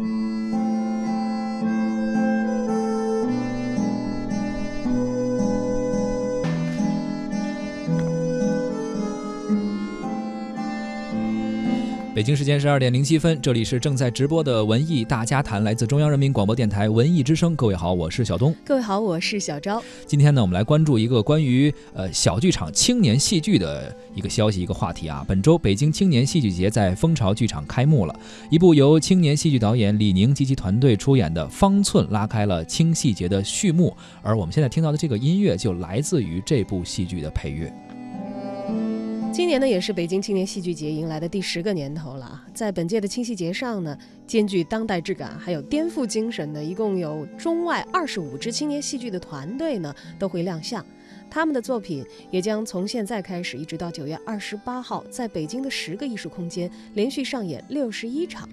Mm-hmm. 北京时间十二点零七分，这里是正在直播的文艺大家谈，来自中央人民广播电台文艺之声。各位好，我是小东。各位好，我是小昭。今天呢，我们来关注一个关于呃小剧场青年戏剧的一个消息，一个话题啊。本周北京青年戏剧节在蜂巢剧场开幕了，一部由青年戏剧导演李宁及其团队出演的《方寸》拉开了青戏节的序幕。而我们现在听到的这个音乐，就来自于这部戏剧的配乐。今年呢，也是北京青年戏剧节迎来的第十个年头了啊！在本届的青戏节上呢，兼具当代质感还有颠覆精神的，一共有中外二十五支青年戏剧的团队呢都会亮相，他们的作品也将从现在开始一直到九月二十八号，在北京的十个艺术空间连续上演六十一场。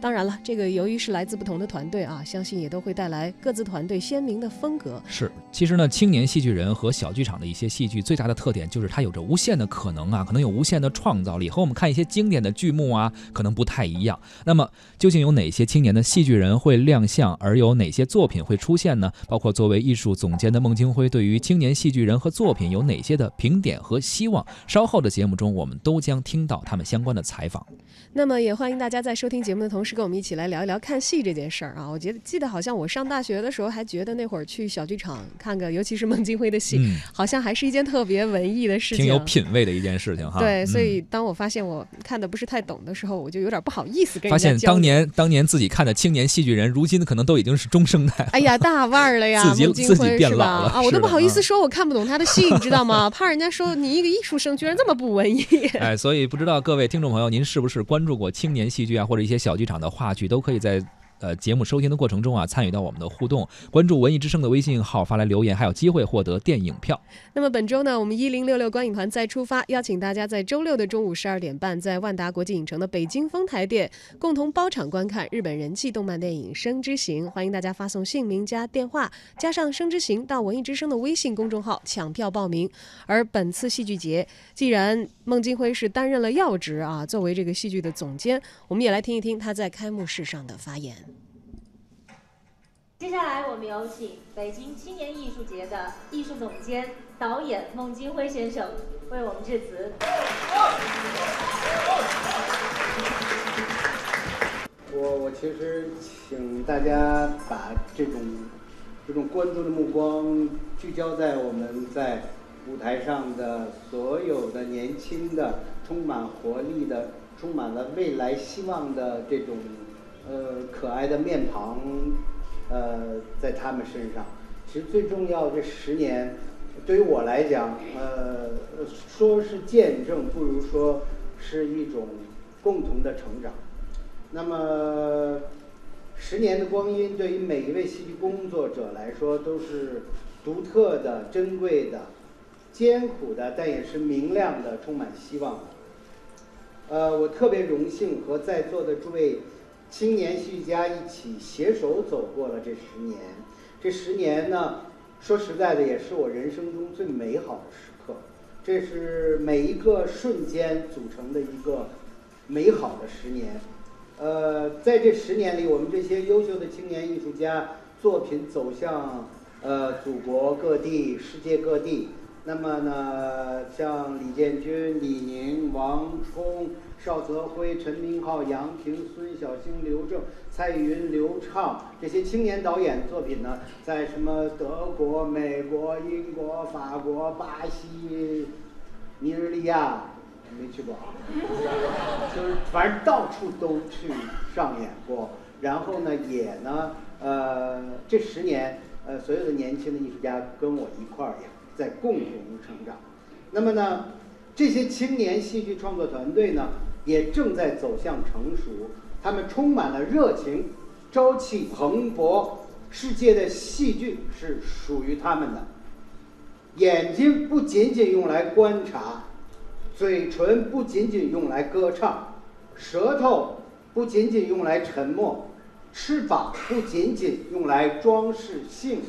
当然了，这个由于是来自不同的团队啊，相信也都会带来各自团队鲜明的风格。是，其实呢，青年戏剧人和小剧场的一些戏剧最大的特点就是它有着无限的可能啊，可能有无限的创造力，和我们看一些经典的剧目啊，可能不太一样。那么，究竟有哪些青年的戏剧人会亮相，而有哪些作品会出现呢？包括作为艺术总监的孟京辉对于青年戏剧人和作品有哪些的评点和希望？稍后的节目中，我们都将听到他们相关的采访。那么，也欢迎大家在收听节目的同时。跟我们一起来聊一聊看戏这件事儿啊！我觉得记得好像我上大学的时候还觉得那会儿去小剧场看个，尤其是孟京辉的戏，好像还是一件特别文艺的事情，挺有品位的一件事情哈。对，所以当我发现我看的不是太懂的时候，我就有点不好意思跟发现当年当年自己看的青年戏剧人，如今可能都已经是中生代。哎呀，大腕儿了呀！自己自己变老了啊！我都不好意思说我看不懂他的戏，你知道吗？怕人家说你一个艺术生居然这么不文艺。哎，所以不知道各位听众朋友，您是不是关注过青年戏剧啊，或者一些小剧场的话剧，都可以。在呃节目收听的过程中啊，参与到我们的互动，关注文艺之声的微信号发来留言，还有机会获得电影票。那么本周呢，我们一零六六观影团再出发，邀请大家在周六的中午十二点半，在万达国际影城的北京丰台店共同包场观看日本人气动漫电影《生之行》。欢迎大家发送姓名加电话加上《生之行》到文艺之声的微信公众号抢票报名。而本次戏剧节，既然孟京辉是担任了要职啊，作为这个戏剧的总监，我们也来听一听他在开幕式上的发言。接下来，我们有请北京青年艺术节的艺术总监、导演孟京辉先生为我们致辞。我我其实请大家把这种这种关注的目光聚焦在我们在舞台上的所有的年轻的、充满活力的、充满了未来希望的这种呃可爱的面庞。呃，在他们身上，其实最重要这十年，对于我来讲，呃，说是见证，不如说是一种共同的成长。那么，十年的光阴，对于每一位戏剧工作者来说，都是独特的、珍贵的、艰苦的，但也是明亮的、充满希望的。呃，我特别荣幸和在座的诸位。青年戏剧家一起携手走过了这十年，这十年呢，说实在的，也是我人生中最美好的时刻。这是每一个瞬间组成的一个美好的十年。呃，在这十年里，我们这些优秀的青年艺术家作品走向呃祖国各地、世界各地。那么呢，像李建军、李宁、王冲。邵泽辉、陈明昊、杨平、孙小星、刘正、蔡云、刘畅这些青年导演作品呢，在什么德国、美国、英国、法国、巴西、尼日利亚没去过，就是反正到处都去上演过。然后呢，也呢，呃，这十年，呃，所有的年轻的艺术家跟我一块儿也在共同成长。那么呢，这些青年戏剧创作团队呢？也正在走向成熟，他们充满了热情，朝气蓬勃。世界的戏剧是属于他们的。眼睛不仅仅用来观察，嘴唇不仅仅用来歌唱，舌头不仅仅用来沉默，翅膀不仅仅用来装饰幸福。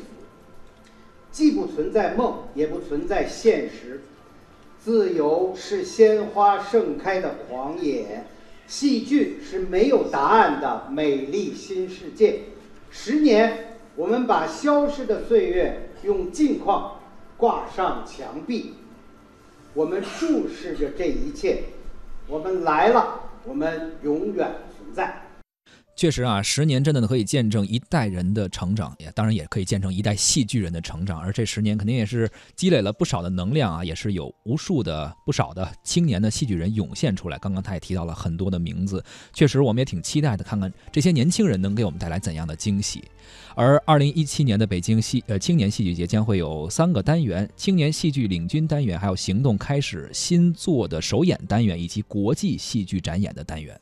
既不存在梦，也不存在现实。自由是鲜花盛开的狂野，戏剧是没有答案的美丽新世界。十年，我们把消失的岁月用镜框挂上墙壁，我们注视着这一切。我们来了，我们永远存在。确实啊，十年真的可以见证一代人的成长，也当然也可以见证一代戏剧人的成长。而这十年肯定也是积累了不少的能量啊，也是有无数的不少的青年的戏剧人涌现出来。刚刚他也提到了很多的名字，确实我们也挺期待的，看看这些年轻人能给我们带来怎样的惊喜。而二零一七年的北京戏呃青年戏剧节将会有三个单元：青年戏剧领军单元，还有行动开始新作的首演单元，以及国际戏剧展演的单元。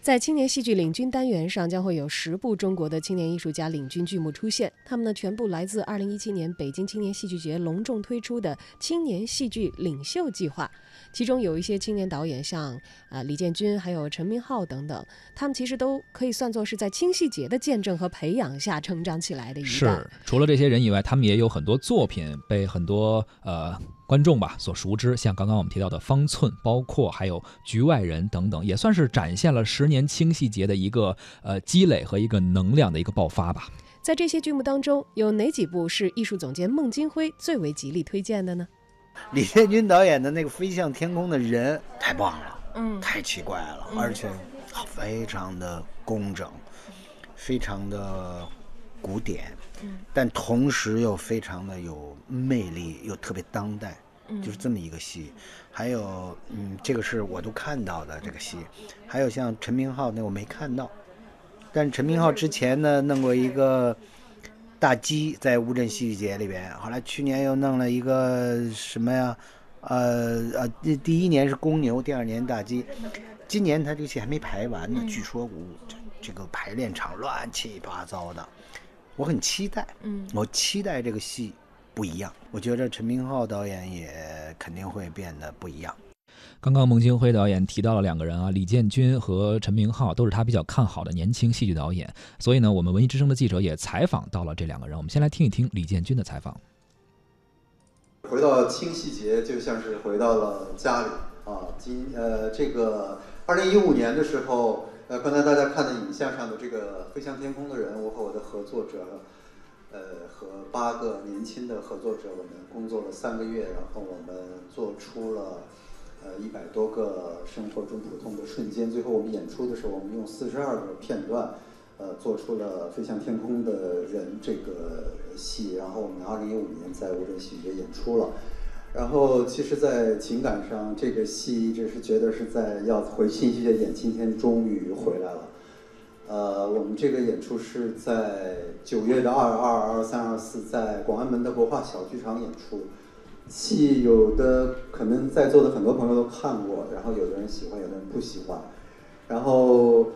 在青年戏剧领军单元上，将会有十部中国的青年艺术家领军剧目出现。他们呢，全部来自2017年北京青年戏剧节隆重推出的青年戏剧领袖计划。其中有一些青年导演，像啊李建军，还有陈明昊等等，他们其实都可以算作是在青戏节的见证和培养下成长起来的一代。是，除了这些人以外，他们也有很多作品被很多呃。观众吧所熟知，像刚刚我们提到的方寸，包括还有局外人等等，也算是展现了十年清细节的一个呃积累和一个能量的一个爆发吧。在这些剧目当中，有哪几部是艺术总监孟京辉最为极力推荐的呢？李建军导演的那个《飞向天空的人》太棒了，嗯，太奇怪了，而且非常的工整，非常的古典。但同时又非常的有魅力，又特别当代，就是这么一个戏。还有，嗯，这个是我都看到的这个戏。还有像陈明昊那我没看到，但是陈明昊之前呢弄过一个大鸡在乌镇戏剧节里边，后来去年又弄了一个什么呀？呃呃，第第一年是公牛，第二年大鸡，今年他这个戏还没排完呢，据说这个排练场乱七八糟的。我很期待，嗯，我期待这个戏不一样。我觉得陈明昊导演也肯定会变得不一样。刚刚孟京辉导演提到了两个人啊，李建军和陈明昊都是他比较看好的年轻戏剧导演。所以呢，我们文艺之声的记者也采访到了这两个人。我们先来听一听李建军的采访。回到清戏节，就像是回到了家里啊。今呃，这个二零一五年的时候。呃，刚才大家看的影像上的这个飞向天空的人，我和我的合作者，呃，和八个年轻的合作者，我们工作了三个月，然后我们做出了呃一百多个生活中普通的瞬间。最后我们演出的时候，我们用四十二个片段，呃，做出了飞向天空的人这个戏。然后我们二零一五年在乌镇戏剧节演出了。然后，其实，在情感上，这个戏一直是觉得是在要回信息的演，今天终于回来了。呃，我们这个演出是在九月的二二、二三、二四，在广安门的国画小剧场演出。戏有的可能在座的很多朋友都看过，然后有的人喜欢，有的人不喜欢。然后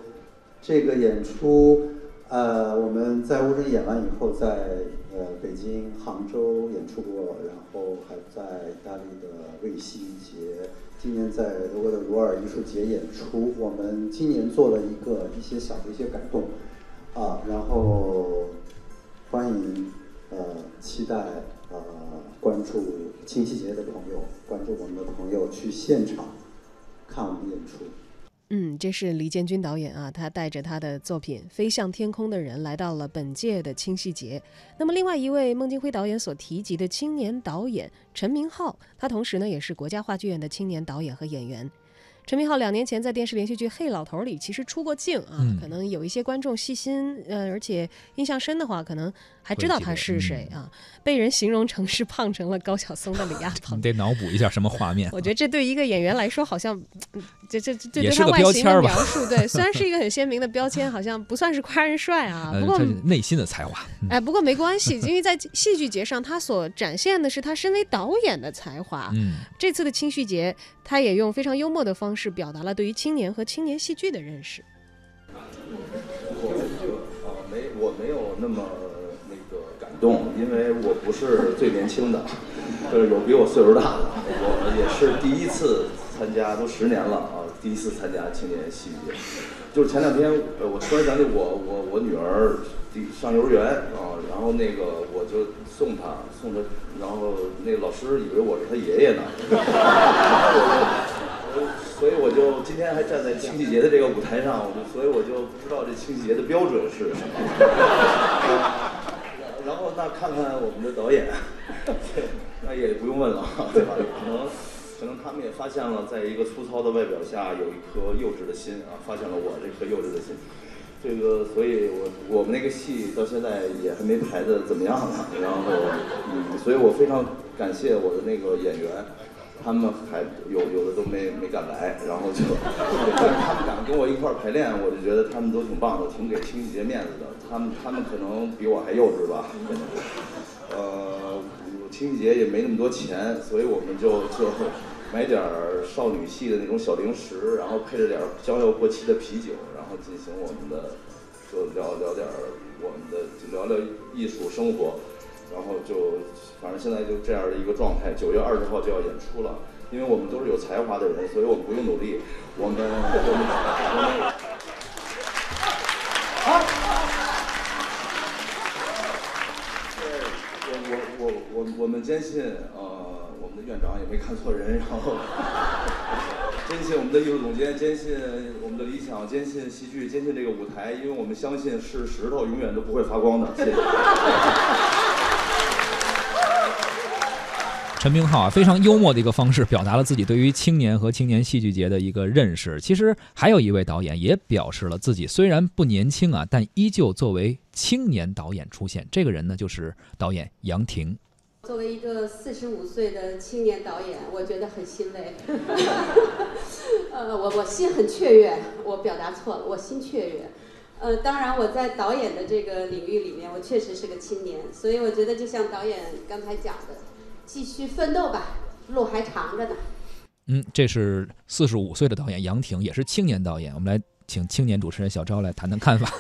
这个演出。呃，我们在乌镇演完以后，在呃北京、杭州演出过，然后还在意大利的卫戏节，今年在德国的鲁尔艺术节演出。我们今年做了一个一些小的一些改动，啊，然后欢迎呃期待呃关注清晰节的朋友，关注我们的朋友去现场看我们演出。嗯，这是李建军导演啊，他带着他的作品《飞向天空的人》来到了本届的青戏节。那么，另外一位孟京辉导演所提及的青年导演陈明昊，他同时呢也是国家话剧院的青年导演和演员。陈明昊两年前在电视连续剧《嘿老头》里其实出过镜啊，可能有一些观众细心呃，而且印象深的话，可能还知道他是谁啊。被人形容成是胖成了高晓松的李亚鹏，你得脑补一下什么画面。我觉得这对一个演员来说，好像这这这对他外形的描述，对，虽然是一个很鲜明的标签，好像不算是夸人帅啊。不过内心的才华，哎，不过没关系，因为在戏剧节上，他所展现的是他身为导演的才华。嗯，这次的青戏节，他也用非常幽默的方式表达了对于青年和青年戏剧的认识。我就啊，没，我没有那么。动，因为我不是最年轻的，就是，有比我岁数大的，我也是第一次参加，都十年了啊，第一次参加青年戏剧节。就是前两天，呃，我突然想起我我我女儿上幼儿园啊，然后那个我就送她送她，然后那个老师以为我是他爷爷呢，所以我就今天还站在清戏节的这个舞台上，我就所以我就不知道这清戏节的标准是什么。那看看我们的导演，那也不用问了，对吧？可能可能他们也发现了，在一个粗糙的外表下有一颗幼稚的心啊，发现了我这颗幼稚的心。这个，所以我我们那个戏到现在也还没排的怎么样呢。然后，嗯，所以我非常感谢我的那个演员。他们还有有的都没没敢来，然后就，但是他们敢跟我一块儿排练，我就觉得他们都挺棒的，挺给清戏节面子的。他们他们可能比我还幼稚吧，呃，清戏节也没那么多钱，所以我们就就买点儿少女系的那种小零食，然后配着点儿将要过期的啤酒，然后进行我们的，就聊聊点儿我们的，聊聊艺术生活。然后就，反正现在就这样的一个状态。九月二十号就要演出了，因为我们都是有才华的人，所以我们不用努力。我们，我们，好。对，我我我我我们坚信，呃，我们的院长也没看错人，然后坚信我们的艺术总监，坚信我们的理想，坚信戏剧，坚信这个舞台，因为我们相信是石头永远都不会发光的。谢谢。陈明昊啊，非常幽默的一个方式，表达了自己对于青年和青年戏剧节的一个认识。其实还有一位导演也表示了自己虽然不年轻啊，但依旧作为青年导演出现。这个人呢，就是导演杨婷。作为一个四十五岁的青年导演，我觉得很欣慰。呃，我我心很雀跃，我表达错了，我心雀跃。呃，当然我在导演的这个领域里面，我确实是个青年，所以我觉得就像导演刚才讲的。继续奋斗吧，路还长着呢。嗯，这是四十五岁的导演杨婷，也是青年导演。我们来请青年主持人小昭来谈谈看法。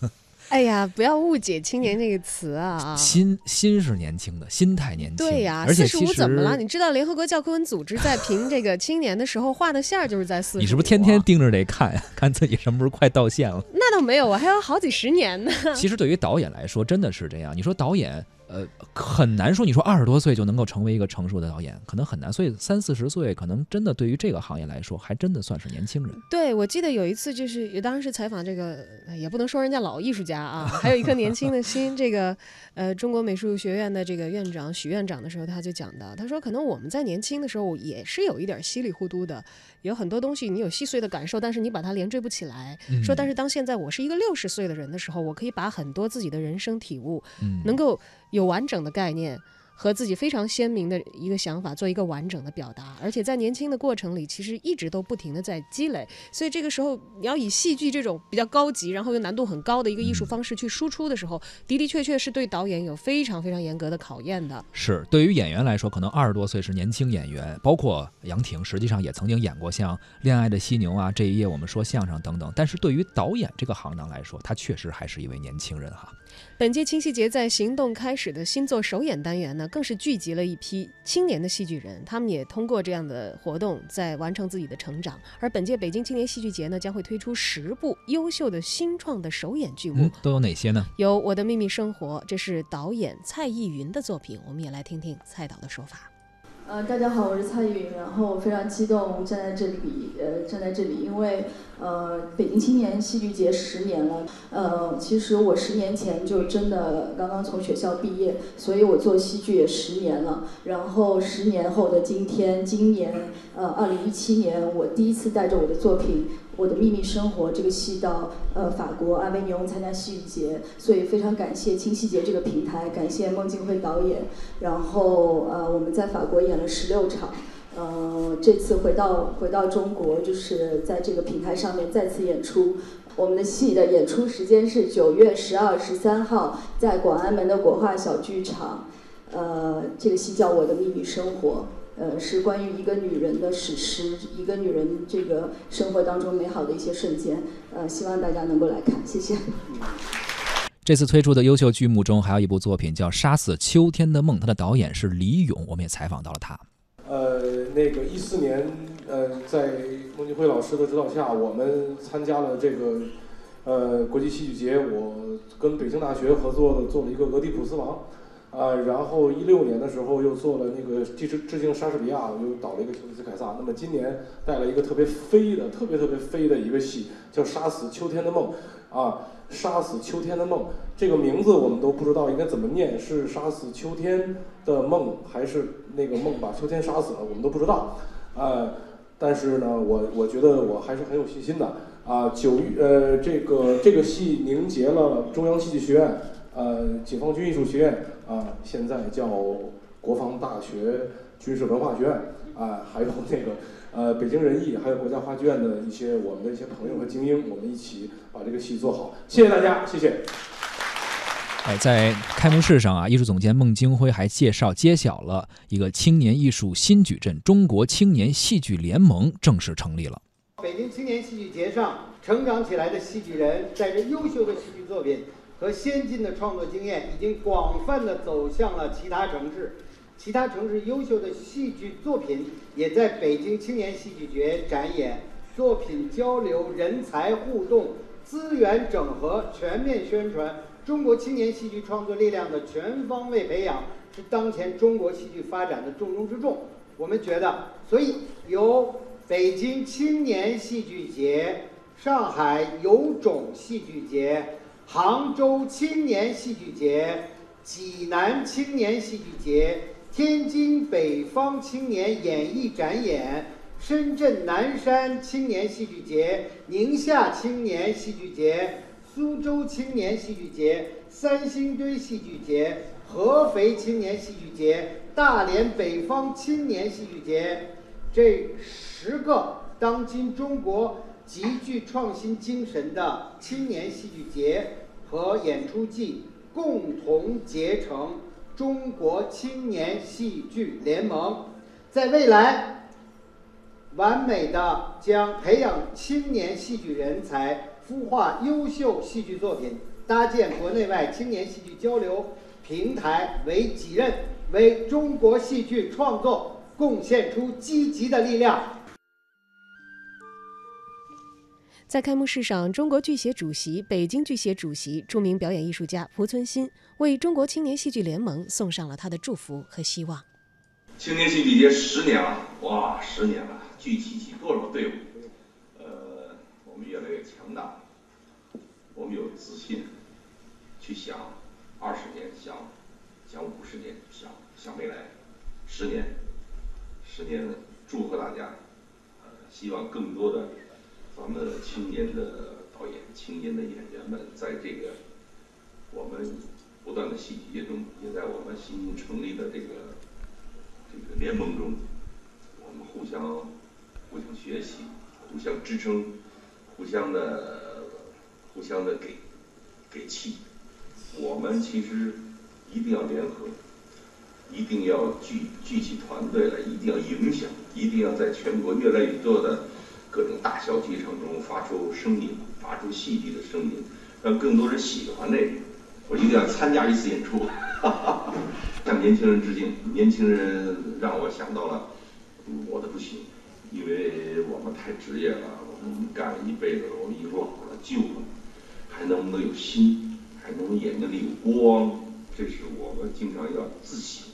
哎呀，不要误解“青年”这个词啊！心心是年轻的，心态年轻。对呀，四十五怎么了？你知道联合国教科文组织在评这个青年的时候画的线儿就是在四十。你是不是天天盯着得看呀？看自己什么时候快到线了？那倒没有，我还有好几十年呢。其实对于导演来说，真的是这样。你说导演。呃，很难说。你说二十多岁就能够成为一个成熟的导演，可能很难。所以三四十岁，可能真的对于这个行业来说，还真的算是年轻人。对，我记得有一次，就是也当时采访这个，也不能说人家老艺术家啊，还有一颗年轻的心。这个，呃，中国美术学院的这个院长许院长的时候，他就讲到，他说，可能我们在年轻的时候也是有一点稀里糊涂的，有很多东西你有细碎的感受，但是你把它连缀不起来。说，但是当现在我是一个六十岁的人的时候，我可以把很多自己的人生体悟，能够。有完整的概念。和自己非常鲜明的一个想法做一个完整的表达，而且在年轻的过程里，其实一直都不停的在积累。所以这个时候，你要以戏剧这种比较高级，然后又难度很高的一个艺术方式去输出的时候，的的确确是对导演有非常非常严格的考验的。是对于演员来说，可能二十多岁是年轻演员，包括杨婷，实际上也曾经演过像《恋爱的犀牛》啊，《这一夜我们说相声》等等。但是对于导演这个行当来说，他确实还是一位年轻人哈。本届清戏节在行动开始的新作首演单元呢，更是聚集了一批青年的戏剧人，他们也通过这样的活动在完成自己的成长。而本届北京青年戏剧节呢，将会推出十部优秀的新创的首演剧目，都有哪些呢？有《我的秘密生活》，这是导演蔡艺云的作品，我们也来听听蔡导的说法。呃，大家好，我是蔡艺云，然后非常激动站在这里，呃，站在这里，因为呃，北京青年戏剧节十年了，呃，其实我十年前就真的刚刚从学校毕业，所以我做戏剧也十年了，然后十年后的今天，今年呃，二零一七年，我第一次带着我的作品。我的秘密生活这个戏到呃法国阿维尼翁参加戏剧节，所以非常感谢清戏节这个平台，感谢孟京辉导演。然后呃我们在法国演了十六场，呃这次回到回到中国，就是在这个平台上面再次演出。我们的戏的演出时间是九月十二、十三号，在广安门的国画小剧场。呃这个戏叫《我的秘密生活》。呃，是关于一个女人的史诗，一个女人这个生活当中美好的一些瞬间。呃，希望大家能够来看，谢谢。这次推出的优秀剧目中，还有一部作品叫《杀死秋天的梦》，它的导演是李咏，我们也采访到了他。呃，那个一四年，呃，在孟京辉老师的指导下，我们参加了这个呃国际戏剧节，我跟北京大学合作的做了一个《俄狄浦斯王》。啊，然后一六年的时候又做了那个致致敬莎士比亚，又导了一个《丘比斯凯撒》。那么今年带了一个特别飞的、特别特别飞的一个戏，叫《杀死秋天的梦》啊，《杀死秋天的梦》这个名字我们都不知道应该怎么念，是杀死秋天的梦还是那个梦把秋天杀死了，我们都不知道。啊，但是呢，我我觉得我还是很有信心的啊。九月呃，这个这个戏凝结了中央戏剧学院。呃，解放军艺术学院啊，现在叫国防大学军事文化学院啊，还有那个呃北京人艺，还有国家话剧院的一些我们的一些朋友和精英，我们一起把这个戏做好。谢谢大家，谢谢。哎，在开幕式上啊，艺术总监孟京辉还介绍揭晓了一个青年艺术新矩阵——中国青年戏剧联盟正式成立了。北京青年戏剧节上成长起来的戏剧人，带着优秀的戏剧作品。和先进的创作经验已经广泛的走向了其他城市，其他城市优秀的戏剧作品也在北京青年戏剧节展演，作品交流、人才互动、资源整合、全面宣传，中国青年戏剧创作力量的全方位培养是当前中国戏剧发展的重中之重。我们觉得，所以由北京青年戏剧节、上海有种戏剧节。杭州青年戏剧节、济南青年戏剧节、天津北方青年演艺展演、深圳南山青年戏剧节、宁夏青年戏剧节、苏州青年戏剧节、三星堆戏剧节、合肥青年戏剧节、大连北方青年戏剧节，这十个当今中国。极具创新精神的青年戏剧节和演出季共同结成中国青年戏剧联盟，在未来，完美的将培养青年戏剧人才、孵化优秀戏剧作品、搭建国内外青年戏剧交流平台为己任，为中国戏剧创作贡献出积极的力量。在开幕式上，中国剧协主席、北京剧协主席、著名表演艺术家濮存昕为中国青年戏剧联盟送上了他的祝福和希望。青年戏剧节十年了，哇，十年了，聚集起多少队伍？呃，我们越来越强大，我们有自信去想二十年，想想五十年，想想未来十年，十年，祝贺大家，呃，希望更多的。咱们青年的导演、青年的演员们，在这个我们不断的戏剧节中，也在我们新成立的这个这个联盟中，我们互相互相学习、互相支撑、互相的互相的给给气。我们其实一定要联合，一定要聚聚起团队来，一定要影响，一定要在全国越来越多的。各种大小剧场中发出声音，发出戏剧的声音，让更多人喜欢那个。我一定要参加一次演出，向年轻人致敬。年轻人让我想到了我的不行，因为我们太职业了，我们干了一辈子了，我们已经老了、旧了，还能不能有心？还能眼睛里有光？这是我们经常要自省。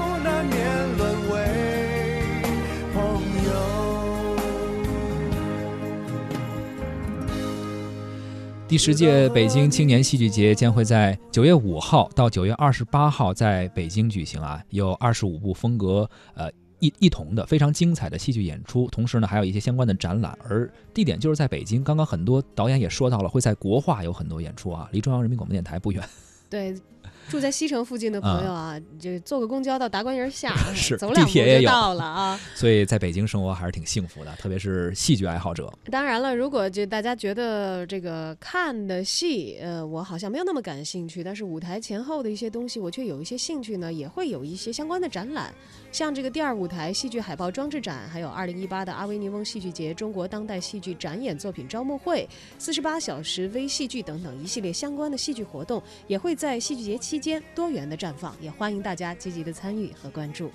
第十届北京青年戏剧节将会在九月五号到九月二十八号在北京举行啊，有二十五部风格呃一一同的非常精彩的戏剧演出，同时呢还有一些相关的展览，而地点就是在北京。刚刚很多导演也说到了，会在国画有很多演出啊，离中央人民广播电台不远。对。住在西城附近的朋友啊，就坐个公交到达官营下，是走两步就到了啊。所以在北京生活还是挺幸福的，特别是戏剧爱好者。当然了，如果就大家觉得这个看的戏，呃，我好像没有那么感兴趣，但是舞台前后的一些东西我却有一些兴趣呢，也会有一些相关的展览，像这个第二舞台戏剧海报装置展，还有二零一八的阿维尼翁戏剧节中国当代戏剧展演作品招募会、四十八小时微戏剧等等一系列相关的戏剧活动，也会在戏剧节期。间多元的绽放，也欢迎大家积极的参与和关注。